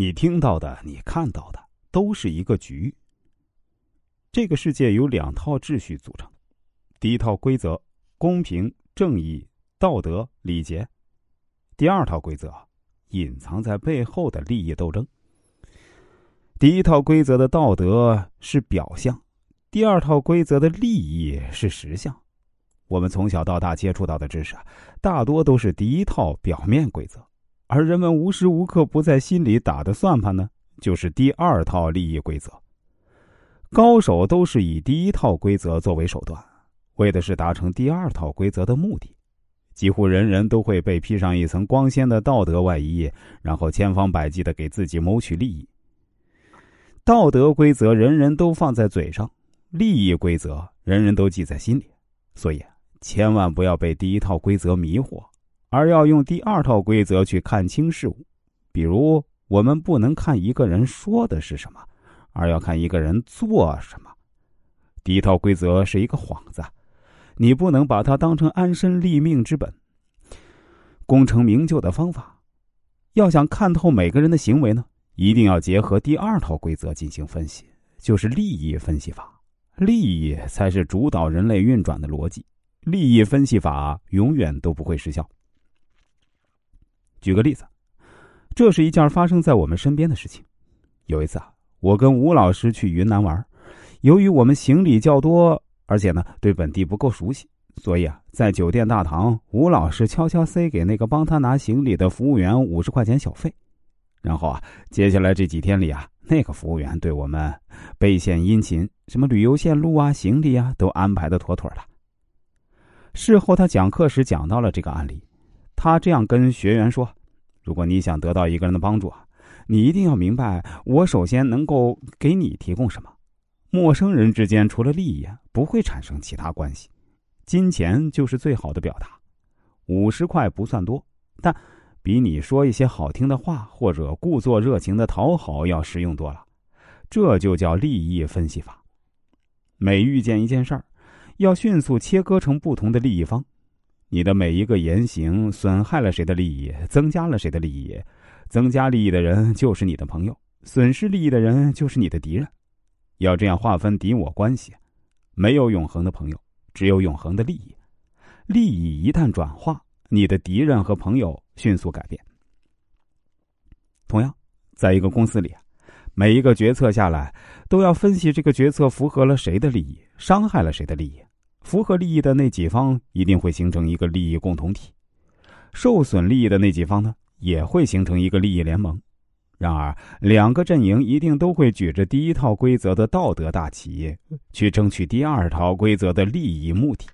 你听到的，你看到的，都是一个局。这个世界由两套秩序组成：第一套规则，公平、正义、道德、礼节；第二套规则，隐藏在背后的利益斗争。第一套规则的道德是表象，第二套规则的利益是实相。我们从小到大接触到的知识，大多都是第一套表面规则，而人们无时无刻不在心里打的算盘呢，就是第二套利益规则。高手都是以第一套规则作为手段，为的是达成第二套规则的目的。几乎人人都会被披上一层光鲜的道德外衣，然后千方百计的给自己谋取利益。道德规则人人都放在嘴上，利益规则人人都记在心里，所以。千万不要被第一套规则迷惑，而要用第二套规则去看清事物。比如，我们不能看一个人说的是什么，而要看一个人做什么。第一套规则是一个幌子，你不能把它当成安身立命之本、功成名就的方法。要想看透每个人的行为呢，一定要结合第二套规则进行分析，就是利益分析法。利益才是主导人类运转的逻辑。利益分析法永远都不会失效。举个例子，这是一件发生在我们身边的事情。有一次啊，我跟吴老师去云南玩，由于我们行李较多，而且呢对本地不够熟悉，所以啊，在酒店大堂，吴老师悄悄塞给那个帮他拿行李的服务员五十块钱小费。然后啊，接下来这几天里啊，那个服务员对我们备献殷勤，什么旅游线路啊、行李啊，都安排的妥妥的。事后，他讲课时讲到了这个案例。他这样跟学员说：“如果你想得到一个人的帮助啊，你一定要明白，我首先能够给你提供什么。陌生人之间除了利益，不会产生其他关系。金钱就是最好的表达。五十块不算多，但比你说一些好听的话或者故作热情的讨好要实用多了。这就叫利益分析法。每遇见一件事儿。”要迅速切割成不同的利益方，你的每一个言行损害了谁的利益，增加了谁的利益，增加利益的人就是你的朋友，损失利益的人就是你的敌人。要这样划分敌我关系，没有永恒的朋友，只有永恒的利益。利益一旦转化，你的敌人和朋友迅速改变。同样，在一个公司里。每一个决策下来，都要分析这个决策符合了谁的利益，伤害了谁的利益。符合利益的那几方一定会形成一个利益共同体，受损利益的那几方呢，也会形成一个利益联盟。然而，两个阵营一定都会举着第一套规则的道德大旗，去争取第二套规则的利益目的。